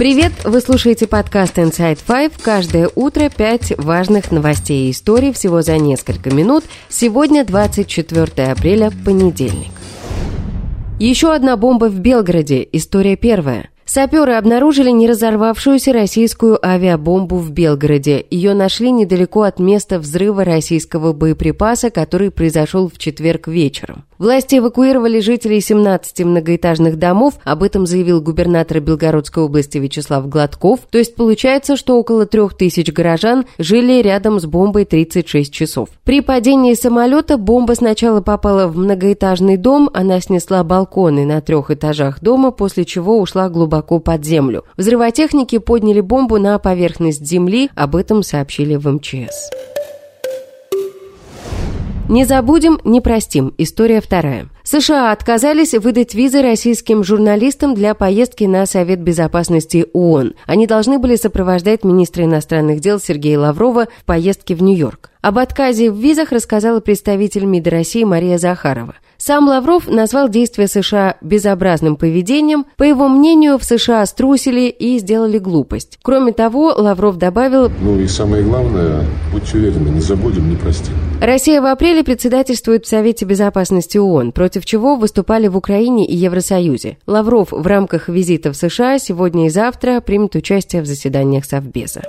Привет! Вы слушаете подкаст Inside Five. Каждое утро пять важных новостей и историй всего за несколько минут. Сегодня 24 апреля, понедельник. Еще одна бомба в Белгороде. История первая. Саперы обнаружили неразорвавшуюся российскую авиабомбу в Белгороде. Ее нашли недалеко от места взрыва российского боеприпаса, который произошел в четверг вечером. Власти эвакуировали жителей 17 многоэтажных домов, об этом заявил губернатор Белгородской области Вячеслав Гладков. То есть получается, что около трех тысяч горожан жили рядом с бомбой 36 часов. При падении самолета бомба сначала попала в многоэтажный дом, она снесла балконы на трех этажах дома, после чего ушла глубоко глубоко под землю. Взрывотехники подняли бомбу на поверхность земли, об этом сообщили в МЧС. Не забудем, не простим. История вторая. США отказались выдать визы российским журналистам для поездки на Совет Безопасности ООН. Они должны были сопровождать министра иностранных дел Сергея Лаврова в поездке в Нью-Йорк. Об отказе в визах рассказала представитель МИД России Мария Захарова. Сам Лавров назвал действия США безобразным поведением. По его мнению, в США струсили и сделали глупость. Кроме того, Лавров добавил... Ну и самое главное, будьте уверены, не забудем, не простим. Россия в апреле председательствует в Совете Безопасности ООН, против чего выступали в Украине и Евросоюзе. Лавров в рамках визита в США сегодня и завтра примет участие в заседаниях Совбеза.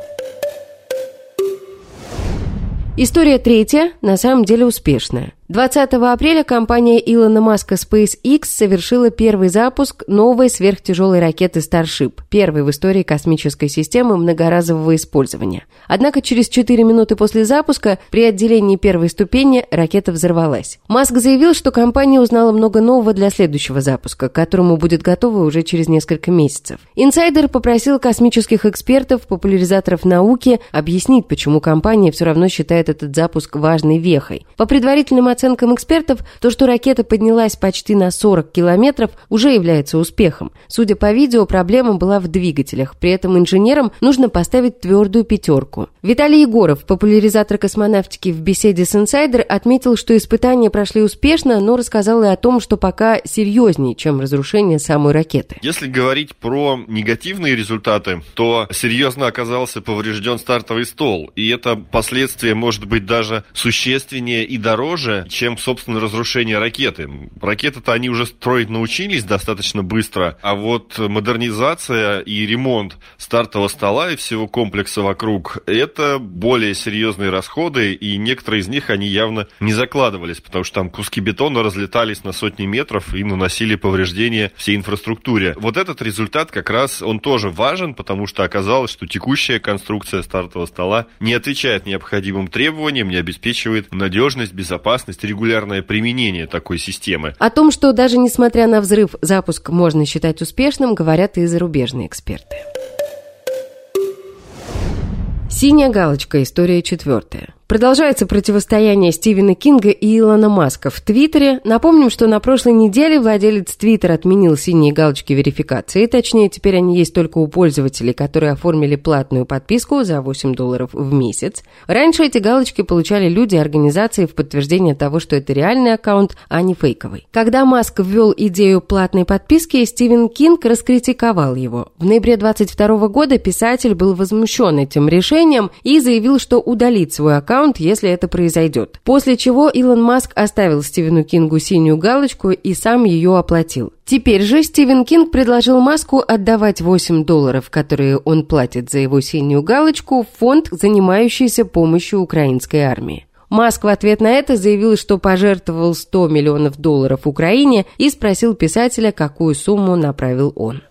История третья, на самом деле успешная. 20 апреля компания Илона Маска SpaceX совершила первый запуск новой сверхтяжелой ракеты Starship, первой в истории космической системы многоразового использования. Однако через 4 минуты после запуска при отделении первой ступени ракета взорвалась. Маск заявил, что компания узнала много нового для следующего запуска, к которому будет готова уже через несколько месяцев. Инсайдер попросил космических экспертов, популяризаторов науки объяснить, почему компания все равно считает этот запуск важной вехой. По предварительным оценкам оценкам экспертов, то, что ракета поднялась почти на 40 километров, уже является успехом. Судя по видео, проблема была в двигателях. При этом инженерам нужно поставить твердую пятерку. Виталий Егоров, популяризатор космонавтики в беседе с Insider, отметил, что испытания прошли успешно, но рассказал и о том, что пока серьезнее, чем разрушение самой ракеты. Если говорить про негативные результаты, то серьезно оказался поврежден стартовый стол. И это последствие может быть даже существеннее и дороже, чем, собственно, разрушение ракеты. Ракеты-то они уже строить научились достаточно быстро, а вот модернизация и ремонт стартового стола и всего комплекса вокруг – это более серьезные расходы, и некоторые из них они явно не закладывались, потому что там куски бетона разлетались на сотни метров и наносили повреждения всей инфраструктуре. Вот этот результат как раз, он тоже важен, потому что оказалось, что текущая конструкция стартового стола не отвечает необходимым требованиям, не обеспечивает надежность, безопасность есть регулярное применение такой системы. О том, что даже несмотря на взрыв, запуск можно считать успешным, говорят и зарубежные эксперты. Синяя галочка. История четвертая. Продолжается противостояние Стивена Кинга и Илона Маска в Твиттере. Напомним, что на прошлой неделе владелец Твиттера отменил синие галочки верификации. Точнее, теперь они есть только у пользователей, которые оформили платную подписку за 8 долларов в месяц. Раньше эти галочки получали люди и организации в подтверждение того, что это реальный аккаунт, а не фейковый. Когда Маск ввел идею платной подписки, Стивен Кинг раскритиковал его. В ноябре 22 года писатель был возмущен этим решением и заявил, что удалит свой аккаунт аккаунт, если это произойдет. После чего Илон Маск оставил Стивену Кингу синюю галочку и сам ее оплатил. Теперь же Стивен Кинг предложил Маску отдавать 8 долларов, которые он платит за его синюю галочку, в фонд, занимающийся помощью украинской армии. Маск в ответ на это заявил, что пожертвовал 100 миллионов долларов Украине и спросил писателя, какую сумму направил он.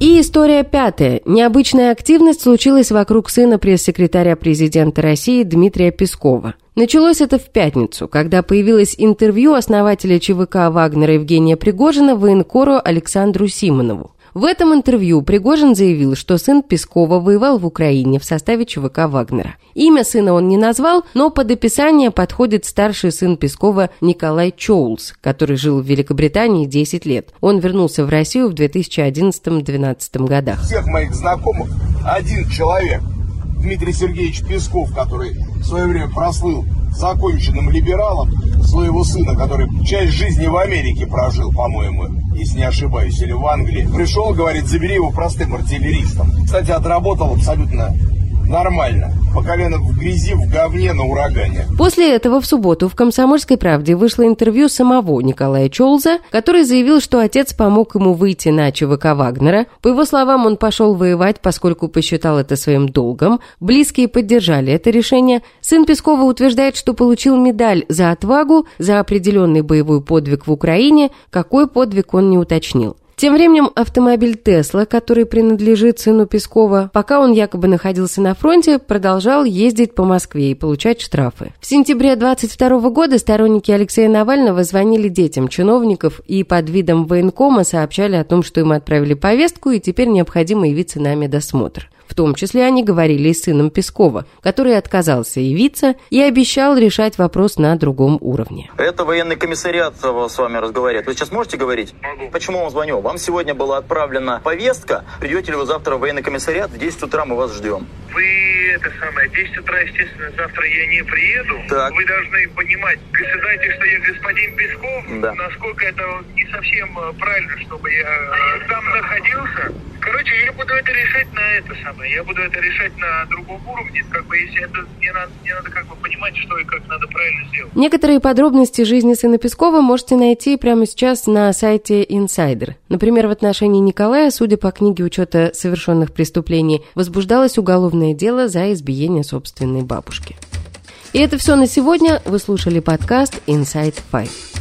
И история пятая. Необычная активность случилась вокруг сына пресс-секретаря президента России Дмитрия Пескова. Началось это в пятницу, когда появилось интервью основателя ЧВК Вагнера Евгения Пригожина военкору Александру Симонову. В этом интервью Пригожин заявил, что сын Пескова воевал в Украине в составе ЧВК Вагнера. Имя сына он не назвал, но под описание подходит старший сын Пескова Николай Чоулс, который жил в Великобритании 10 лет. Он вернулся в Россию в 2011-2012 годах. Всех моих знакомых один человек Дмитрий Сергеевич Песков, который в свое время прослыл законченным либералом своего сына, который часть жизни в Америке прожил, по-моему, если не ошибаюсь, или в Англии, пришел, говорит, забери его простым артиллеристом. Кстати, отработал абсолютно нормально. По колено в грязи, в говне, на урагане. После этого в субботу в «Комсомольской правде» вышло интервью самого Николая Чолза, который заявил, что отец помог ему выйти на ЧВК Вагнера. По его словам, он пошел воевать, поскольку посчитал это своим долгом. Близкие поддержали это решение. Сын Пескова утверждает, что получил медаль за отвагу, за определенный боевой подвиг в Украине. Какой подвиг он не уточнил. Тем временем автомобиль Тесла, который принадлежит сыну Пескова, пока он якобы находился на фронте, продолжал ездить по Москве и получать штрафы. В сентябре 22 года сторонники Алексея Навального звонили детям чиновников и под видом военкома сообщали о том, что им отправили повестку и теперь необходимо явиться на медосмотр. В том числе они говорили с сыном Пескова, который отказался явиться и обещал решать вопрос на другом уровне. Это военный комиссариат с вами разговаривает. Вы сейчас можете говорить? Могу. Почему вам звоню? Вам сегодня была отправлена повестка. Придете ли вы завтра в военный комиссариат? В 10 утра мы вас ждем. Вы это самое, 10 утра, естественно, завтра я не приеду. Так. Вы должны понимать, вы знаете, что я господин Песков, Да. насколько это не совсем э, правильно, чтобы я э, там находился. Короче, я буду это решать на это самое, я буду это решать на другом уровне, как бы, если это, мне надо, мне надо как бы понимать, что и как надо правильно сделать. Некоторые подробности жизни сына Пескова можете найти прямо сейчас на сайте Insider. Например, в отношении Николая, судя по книге учета совершенных преступлений, возбуждалось уголовное дело за избиение собственной бабушки. И это все на сегодня. Вы слушали подкаст Inside Five.